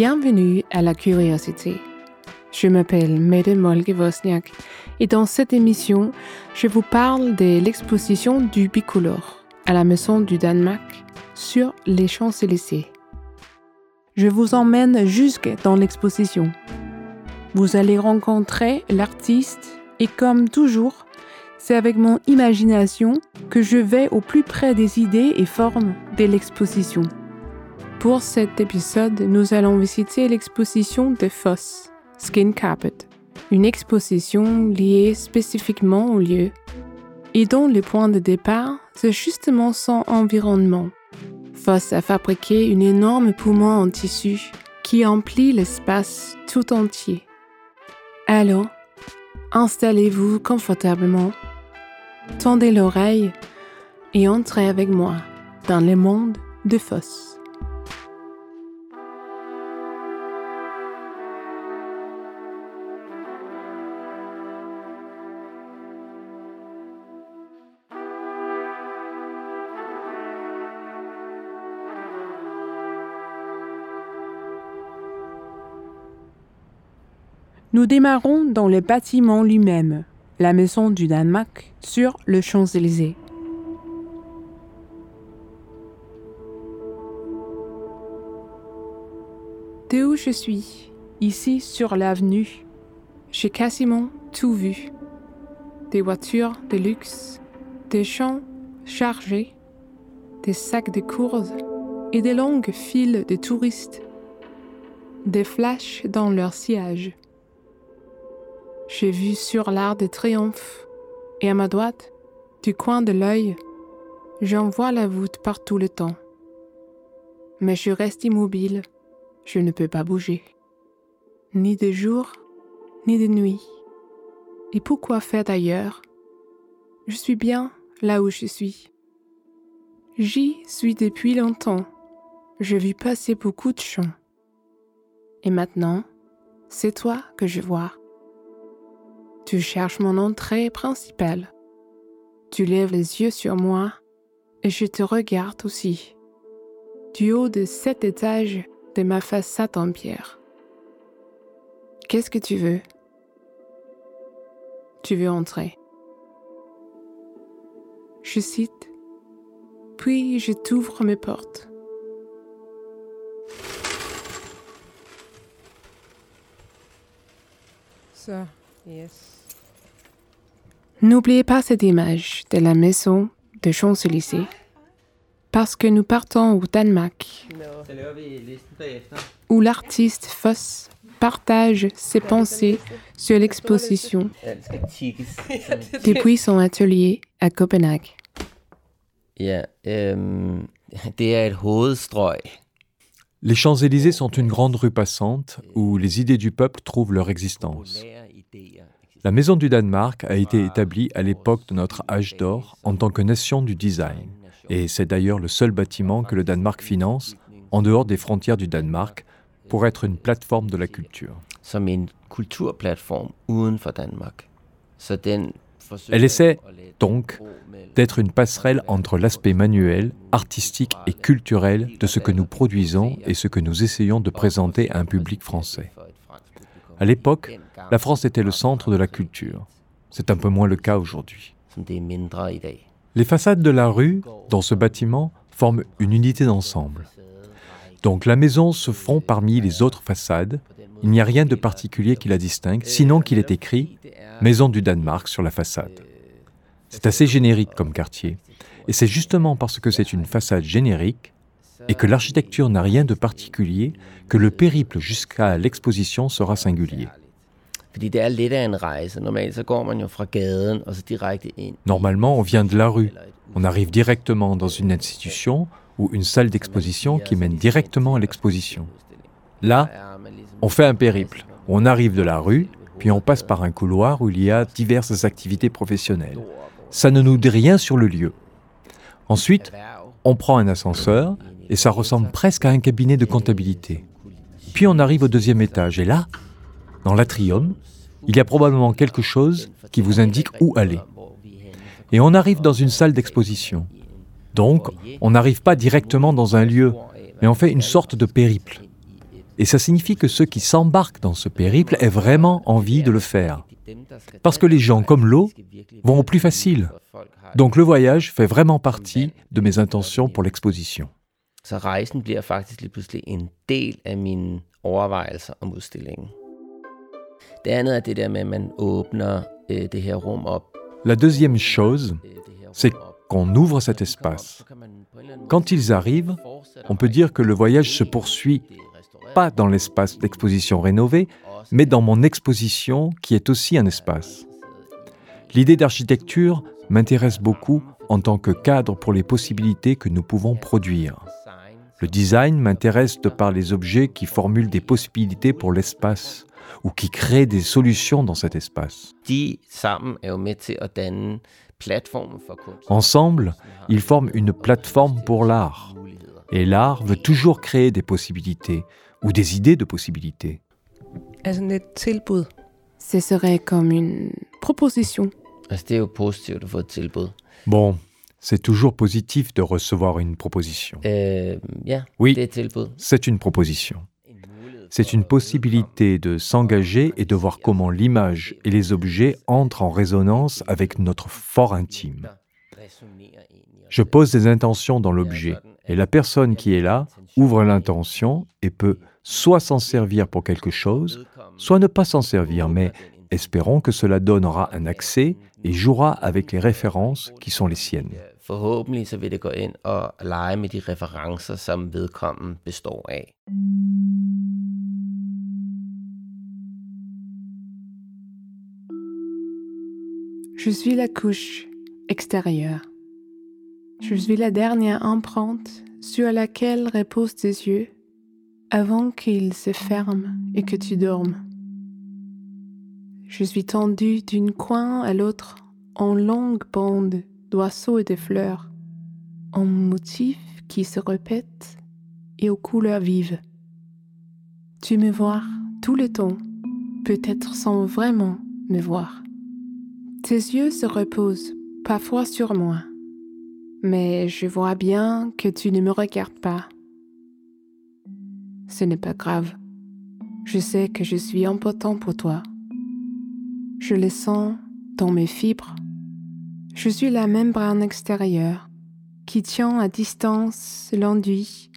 Bienvenue à la curiosité. Je m'appelle Mette Molge Wozniak et dans cette émission, je vous parle de l'exposition du bicolore à la Maison du Danemark sur les Champs-Élysées. Je vous emmène jusque dans l'exposition. Vous allez rencontrer l'artiste et comme toujours, c'est avec mon imagination que je vais au plus près des idées et formes de l'exposition. Pour cet épisode, nous allons visiter l'exposition de Foss, Skin Carpet, une exposition liée spécifiquement au lieu et dont le point de départ, c'est justement son environnement. Foss a fabriqué une énorme poumon en tissu qui emplit l'espace tout entier. Alors, installez-vous confortablement, tendez l'oreille et entrez avec moi dans le monde de Foss. Nous démarrons dans le bâtiment lui-même, la maison du Danemark, sur le Champs-Élysées. De où je suis, ici sur l'avenue, j'ai quasiment tout vu. Des voitures de luxe, des champs chargés, des sacs de courses et des longues files de touristes, des flashs dans leurs sièges. J'ai vu sur l'art de triomphe, et à ma droite, du coin de l'œil, j'en vois la voûte par tout le temps. Mais je reste immobile, je ne peux pas bouger. Ni de jour, ni de nuit. Et pourquoi faire d'ailleurs? Je suis bien là où je suis. J'y suis depuis longtemps. J'ai vu passer beaucoup de champs. Et maintenant, c'est toi que je vois. Tu cherches mon entrée principale. Tu lèves les yeux sur moi et je te regarde aussi. Du haut de cet étage de ma façade en pierre. Qu'est-ce que tu veux? Tu veux entrer. Je cite, puis je t'ouvre mes portes. Ça, yes. N'oubliez pas cette image de la maison de Champs-Élysées, parce que nous partons au Danemark, où l'artiste Foss partage ses pensées sur l'exposition depuis son atelier à Copenhague. Les Champs-Élysées sont une grande rue passante où les idées du peuple trouvent leur existence. La Maison du Danemark a été établie à l'époque de notre âge d'or en tant que nation du design, et c'est d'ailleurs le seul bâtiment que le Danemark finance en dehors des frontières du Danemark pour être une plateforme de la culture. Elle essaie donc d'être une passerelle entre l'aspect manuel, artistique et culturel de ce que nous produisons et ce que nous essayons de présenter à un public français. À l'époque, la France était le centre de la culture. C'est un peu moins le cas aujourd'hui. Les façades de la rue, dans ce bâtiment, forment une unité d'ensemble. Donc la maison se fond parmi les autres façades. Il n'y a rien de particulier qui la distingue, sinon qu'il est écrit Maison du Danemark sur la façade. C'est assez générique comme quartier. Et c'est justement parce que c'est une façade générique et que l'architecture n'a rien de particulier que le périple jusqu'à l'exposition sera singulier. Normalement, on vient de la rue. On arrive directement dans une institution ou une salle d'exposition qui mène directement à l'exposition. Là, on fait un périple. On arrive de la rue, puis on passe par un couloir où il y a diverses activités professionnelles. Ça ne nous dit rien sur le lieu. Ensuite, on prend un ascenseur et ça ressemble presque à un cabinet de comptabilité. Puis on arrive au deuxième étage et là, dans l'atrium, il y a probablement quelque chose qui vous indique où aller. Et on arrive dans une salle d'exposition. Donc, on n'arrive pas directement dans un lieu, mais on fait une sorte de périple. Et ça signifie que ceux qui s'embarquent dans ce périple aient vraiment envie de le faire. Parce que les gens, comme l'eau, vont au plus facile. Donc le voyage fait vraiment partie de mes intentions pour l'exposition. Så rejsen bliver faktisk lige pludselig en del af mine overvejelser. Det andet er det der med, at man åbner øh, det her rum op. La deuxième chose, c'est qu'on ouvre cet espace. Quand ils arrivent, on peut dire que le voyage se poursuit pas dans l'espace d'exposition rénové, mais dans mon exposition qui est aussi un espace. L'idée d'architecture m'intéresse beaucoup en tant que cadre pour les possibilités que nous pouvons produire. Le design m'intéresse de par les objets qui formulent des possibilités pour l'espace ou qui créent des solutions dans cet espace. Ensemble, ils forment une plateforme pour l'art. Et l'art veut toujours créer des possibilités ou des idées de possibilités. Ce serait comme une proposition. Bon, c'est toujours positif de recevoir une proposition. oui, c'est une proposition. C'est une possibilité de s'engager et de voir comment l'image et les objets entrent en résonance avec notre fort intime. Je pose des intentions dans l'objet et la personne qui est là ouvre l'intention et peut soit s'en servir pour quelque chose, soit ne pas s'en servir, mais espérons que cela donnera un accès et jouera avec les références qui sont les siennes. Je suis la couche extérieure. Je suis la dernière empreinte sur laquelle reposent tes yeux avant qu'ils se ferment et que tu dormes. Je suis tendue d'une coin à l'autre en longue bande d'oiseaux et de fleurs, en motifs qui se répètent et aux couleurs vives. Tu me vois tout le temps, peut-être sans vraiment me voir. Tes yeux se reposent parfois sur moi, mais je vois bien que tu ne me regardes pas. Ce n'est pas grave. Je sais que je suis important pour toi. Je le sens dans mes fibres. Je suis la membrane extérieure qui tient à distance l'enduit,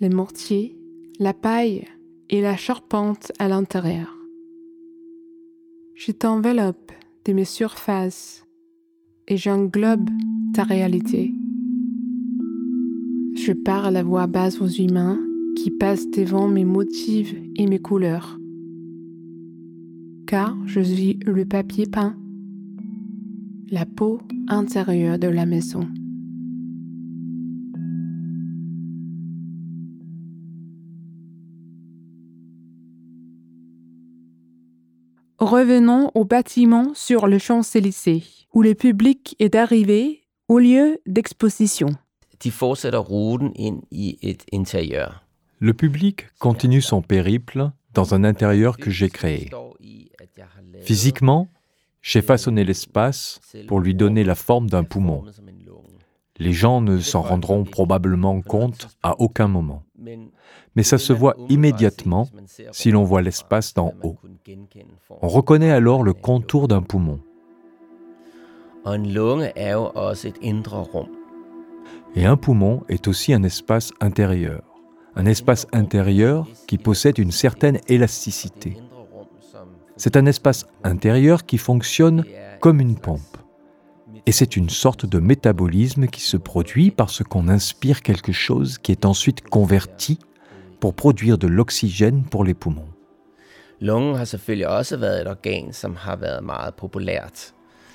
le mortier, la paille et la charpente à l'intérieur. Je t'enveloppe de mes surfaces et j'englobe ta réalité. Je parle à voix basse aux humains qui passent devant mes motifs et mes couleurs. Car je suis le papier peint, la peau intérieure de la maison. Revenons au bâtiment sur le Champs-Élysées, où le public est arrivé au lieu d'exposition. Le public continue son périple dans un intérieur que j'ai créé. Physiquement, j'ai façonné l'espace pour lui donner la forme d'un poumon. Les gens ne s'en rendront probablement compte à aucun moment. Mais ça se voit immédiatement si l'on voit l'espace d'en haut. On reconnaît alors le contour d'un poumon. Et un poumon est aussi un espace intérieur. Un espace intérieur qui possède une certaine élasticité. C'est un espace intérieur qui fonctionne comme une pompe. Et c'est une sorte de métabolisme qui se produit parce qu'on inspire quelque chose qui est ensuite converti pour produire de l'oxygène pour les poumons.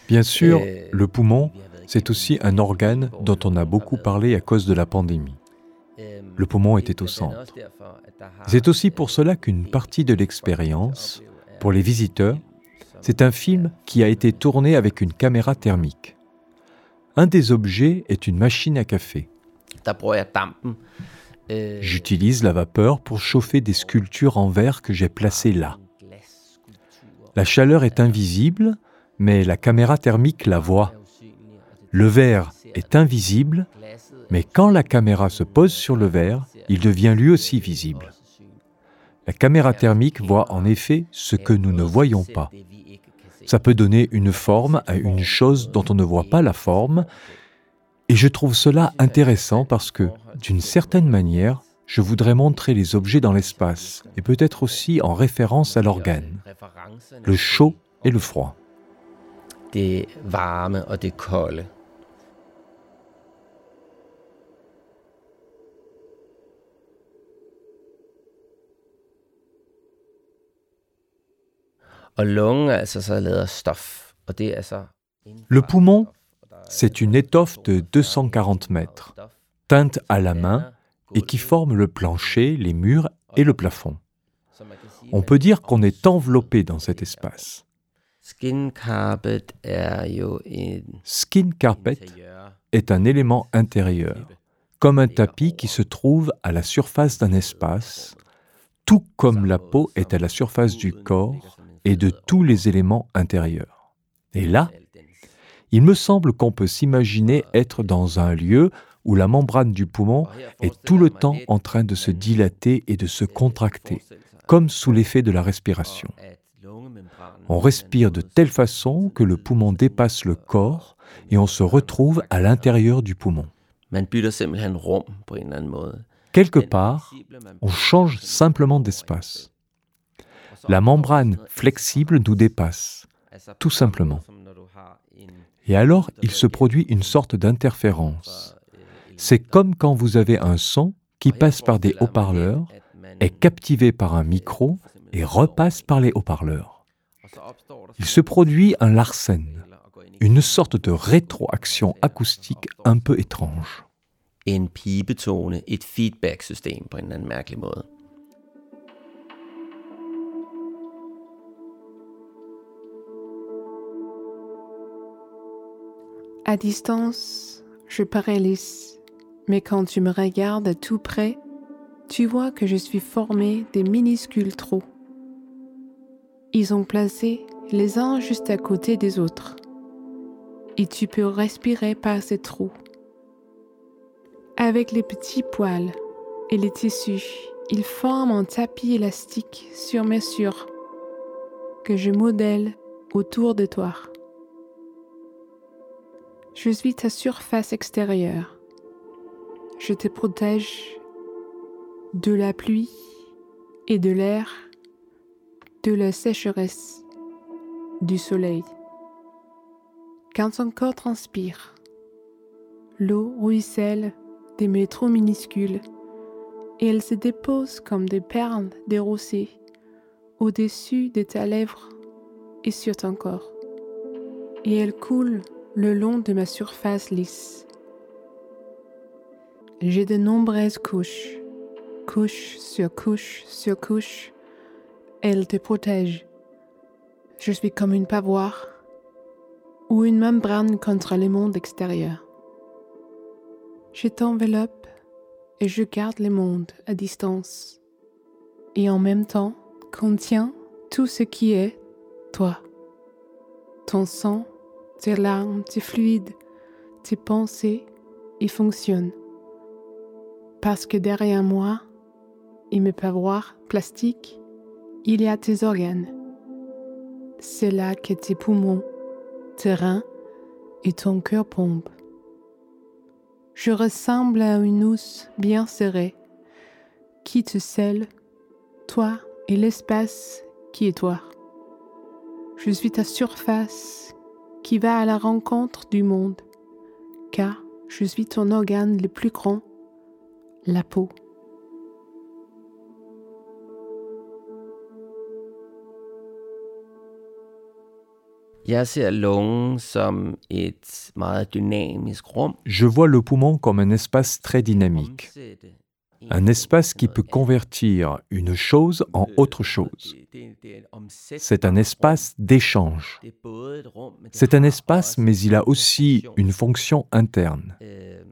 Bien sûr, le poumon, c'est aussi un organe dont on a beaucoup parlé à cause de la pandémie. Le poumon était au centre. C'est aussi pour cela qu'une partie de l'expérience, pour les visiteurs, c'est un film qui a été tourné avec une caméra thermique. Un des objets est une machine à café. J'utilise la vapeur pour chauffer des sculptures en verre que j'ai placées là. La chaleur est invisible, mais la caméra thermique la voit. Le verre est invisible, mais quand la caméra se pose sur le verre, il devient lui aussi visible. La caméra thermique voit en effet ce que nous ne voyons pas. Ça peut donner une forme à une chose dont on ne voit pas la forme, et je trouve cela intéressant parce que, d'une certaine manière, je voudrais montrer les objets dans l'espace, et peut-être aussi en référence à l'organe, le chaud et le froid. Det varme og det kolde. Le poumon, c'est une étoffe de 240 mètres, teinte à la main et qui forme le plancher, les murs et le plafond. On peut dire qu'on est enveloppé dans cet espace. Skin carpet est un élément intérieur, comme un tapis qui se trouve à la surface d'un espace, tout comme la peau est à la surface du corps et de tous les éléments intérieurs. Et là, il me semble qu'on peut s'imaginer être dans un lieu où la membrane du poumon est tout le temps en train de se dilater et de se contracter, comme sous l'effet de la respiration. On respire de telle façon que le poumon dépasse le corps et on se retrouve à l'intérieur du poumon. Quelque part, on change simplement d'espace. La membrane flexible nous dépasse, tout simplement. Et alors, il se produit une sorte d'interférence. C'est comme quand vous avez un son qui passe par des haut-parleurs, est captivé par un micro et repasse par les haut-parleurs. Il se produit un larsen, une sorte de rétroaction acoustique un peu étrange. À distance, je parais lisse, mais quand tu me regardes à tout près, tu vois que je suis formé des minuscules trous. Ils ont placé les uns juste à côté des autres, et tu peux respirer par ces trous. Avec les petits poils et les tissus, ils forment un tapis élastique sur mesure que je modèle autour de toi. Je suis ta surface extérieure. Je te protège de la pluie et de l'air, de la sécheresse, du soleil. Quand ton corps transpire, l'eau ruisselle des métros minuscules et elle se dépose comme des perles dérossées au-dessus de ta lèvre et sur ton corps. Et elle coule le long de ma surface lisse. J'ai de nombreuses couches, couche sur couche sur couche. Elle te protège. Je suis comme une pavoire ou une membrane contre le monde extérieur. Je t'enveloppe et je garde le monde à distance et en même temps contient tout ce qui est toi. Ton sang, tes larmes, tes fluides, tes pensées y fonctionnent. Parce que derrière moi, et mes pavoirs plastiques, il y a tes organes. C'est là que tes poumons, tes reins et ton cœur pompent. Je ressemble à une housse bien serrée qui te scelle, toi et l'espace qui est toi. Je suis ta surface qui va à la rencontre du monde, car je suis ton organe le plus grand, la peau. Je vois le poumon comme un espace très dynamique un espace qui peut convertir une chose en autre chose. C'est un espace d'échange. C'est un espace, mais il a aussi une fonction interne.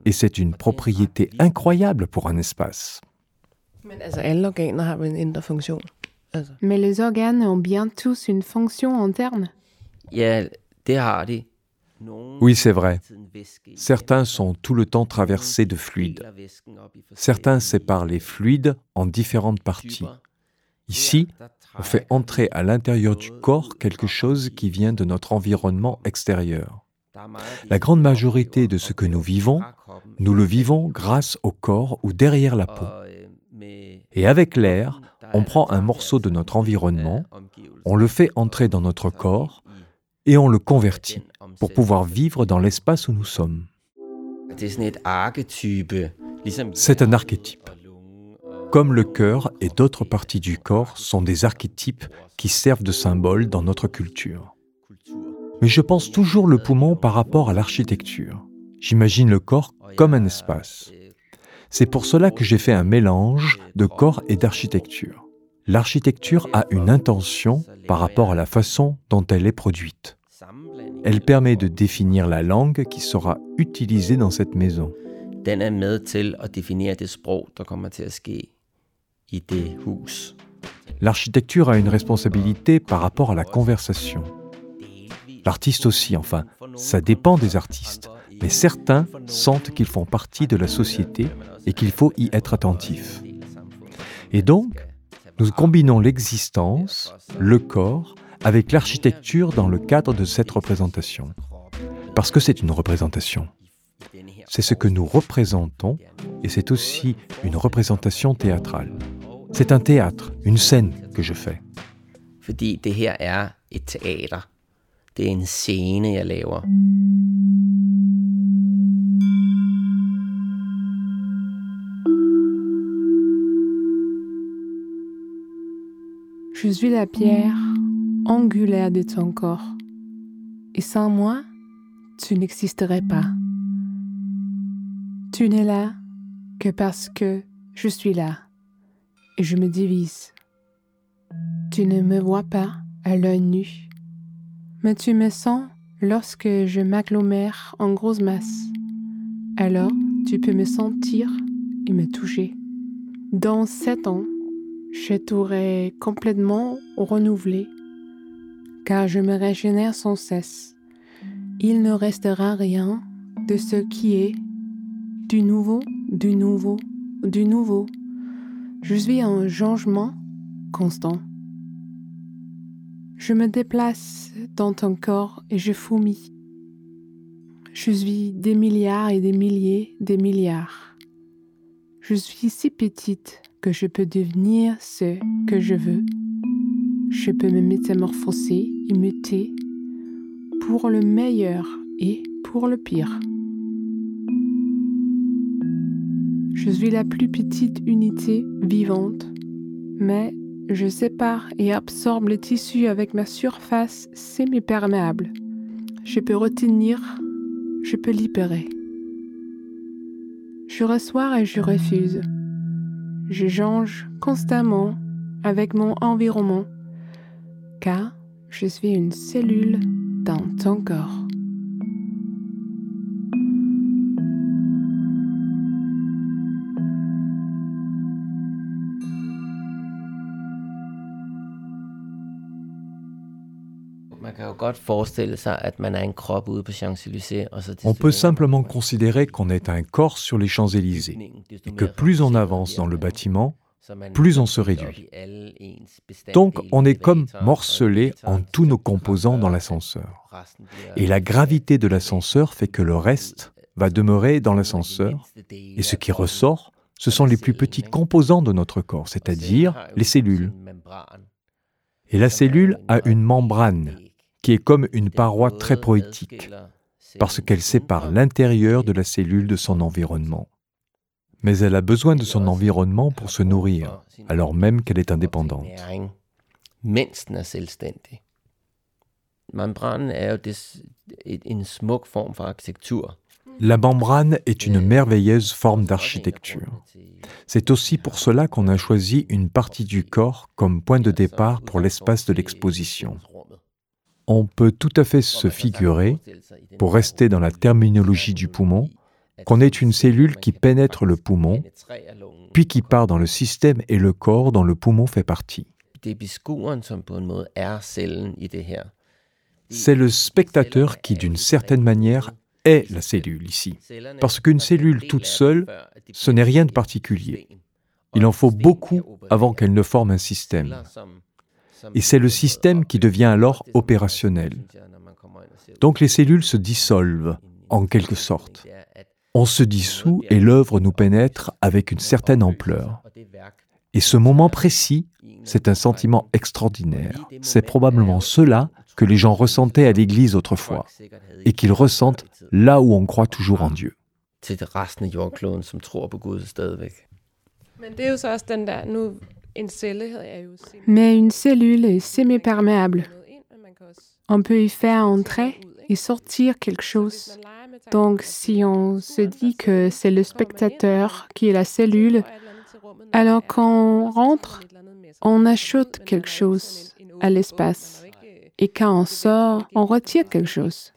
Et c'est une propriété incroyable pour un espace. Mais les organes ont bien tous une fonction interne. Oui, c'est vrai. Certains sont tout le temps traversés de fluides. Certains séparent les fluides en différentes parties. Ici, on fait entrer à l'intérieur du corps quelque chose qui vient de notre environnement extérieur. La grande majorité de ce que nous vivons, nous le vivons grâce au corps ou derrière la peau. Et avec l'air, on prend un morceau de notre environnement, on le fait entrer dans notre corps et on le convertit pour pouvoir vivre dans l'espace où nous sommes. C'est un archétype. Comme le cœur et d'autres parties du corps sont des archétypes qui servent de symboles dans notre culture. Mais je pense toujours le poumon par rapport à l'architecture. J'imagine le corps comme un espace. C'est pour cela que j'ai fait un mélange de corps et d'architecture. L'architecture a une intention par rapport à la façon dont elle est produite. Elle permet de définir la langue qui sera utilisée dans cette maison. L'architecture a une responsabilité par rapport à la conversation. L'artiste aussi, enfin, ça dépend des artistes, mais certains sentent qu'ils font partie de la société et qu'il faut y être attentif. Et donc, nous combinons l'existence, le corps, avec l'architecture dans le cadre de cette représentation. Parce que c'est une représentation. C'est ce que nous représentons et c'est aussi une représentation théâtrale. C'est un théâtre, une scène que je fais. Je suis la pierre angulaire de ton corps. Et sans moi, tu n'existerais pas. Tu n'es là que parce que je suis là et je me divise. Tu ne me vois pas à l'œil nu, mais tu me sens lorsque je m'agglomère en grosse masse. Alors tu peux me sentir et me toucher. Dans sept ans, je t'aurai complètement renouvelé car je me régénère sans cesse. Il ne restera rien de ce qui est du nouveau, du nouveau, du nouveau. Je suis un changement constant. Je me déplace dans ton corps et je fourmis. Je suis des milliards et des milliers, des milliards. Je suis si petite que je peux devenir ce que je veux je peux me métamorphoser et muter pour le meilleur et pour le pire. Je suis la plus petite unité vivante, mais je sépare et absorbe le tissu avec ma surface semi-perméable. Je peux retenir, je peux libérer. Je reçois et je refuse. Je change constamment avec mon environnement car je suis une cellule dans ton corps. On peut simplement considérer qu'on est un corps sur les Champs-Élysées et que plus on avance dans le bâtiment, plus on se réduit. Donc on est comme morcelé en tous nos composants dans l'ascenseur. Et la gravité de l'ascenseur fait que le reste va demeurer dans l'ascenseur, et ce qui ressort, ce sont les plus petits composants de notre corps, c'est-à-dire les cellules. Et la cellule a une membrane qui est comme une paroi très poétique, parce qu'elle sépare l'intérieur de la cellule de son environnement. Mais elle a besoin de son environnement pour se nourrir, alors même qu'elle est indépendante. La membrane est une merveilleuse forme d'architecture. C'est aussi pour cela qu'on a choisi une partie du corps comme point de départ pour l'espace de l'exposition. On peut tout à fait se figurer, pour rester dans la terminologie du poumon, qu'on est une cellule qui pénètre le poumon, puis qui part dans le système et le corps dont le poumon fait partie. C'est le spectateur qui, d'une certaine manière, est la cellule ici. Parce qu'une cellule toute seule, ce n'est rien de particulier. Il en faut beaucoup avant qu'elles ne forment un système. Et c'est le système qui devient alors opérationnel. Donc les cellules se dissolvent, en quelque sorte. On se dissout et l'œuvre nous pénètre avec une certaine ampleur. Et ce moment précis, c'est un sentiment extraordinaire. C'est probablement cela que les gens ressentaient à l'Église autrefois, et qu'ils ressentent là où on croit toujours en Dieu. Mais une cellule est semi-perméable. On peut y faire entrer et sortir quelque chose. Donc si on se dit que c'est le spectateur qui est la cellule, alors quand on rentre, on ajoute quelque chose à l'espace. Et quand on sort, on retire quelque chose.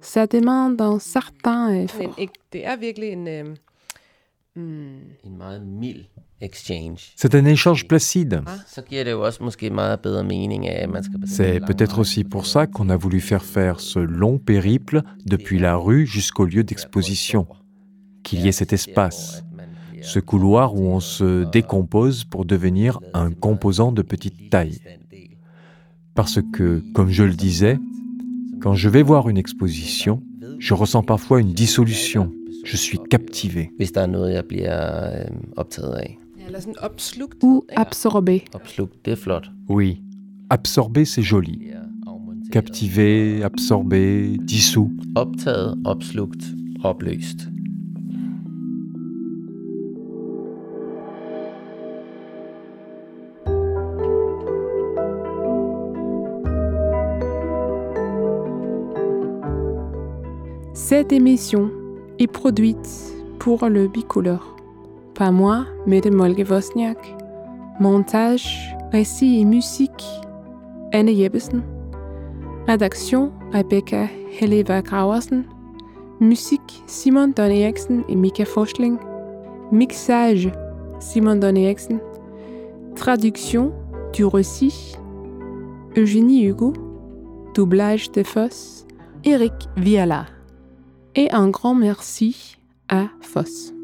Ça demande un certain effort. C'est un échange placide. C'est peut-être aussi pour ça qu'on a voulu faire faire ce long périple depuis la rue jusqu'au lieu d'exposition, qu'il y ait cet espace, ce couloir où on se décompose pour devenir un composant de petite taille. Parce que, comme je le disais, quand je vais voir une exposition, je ressens parfois une dissolution. Je suis captivé. Ou absorbé. Oui, absorbé, c'est joli. Captivé, absorbé, dissous. Cette émission est produite pour le bicolore. Pas moi, Mette Molge Wozniak. Montage, récit et musique, Anne Jeppesen. Rédaction, Rebecca Helleva Graversen. Musique, Simon Don et Mika Forschling. Mixage, Simon Don. Traduction du récit, Eugénie Hugo. Doublage de Foss, Eric Viala et un grand merci à Foss.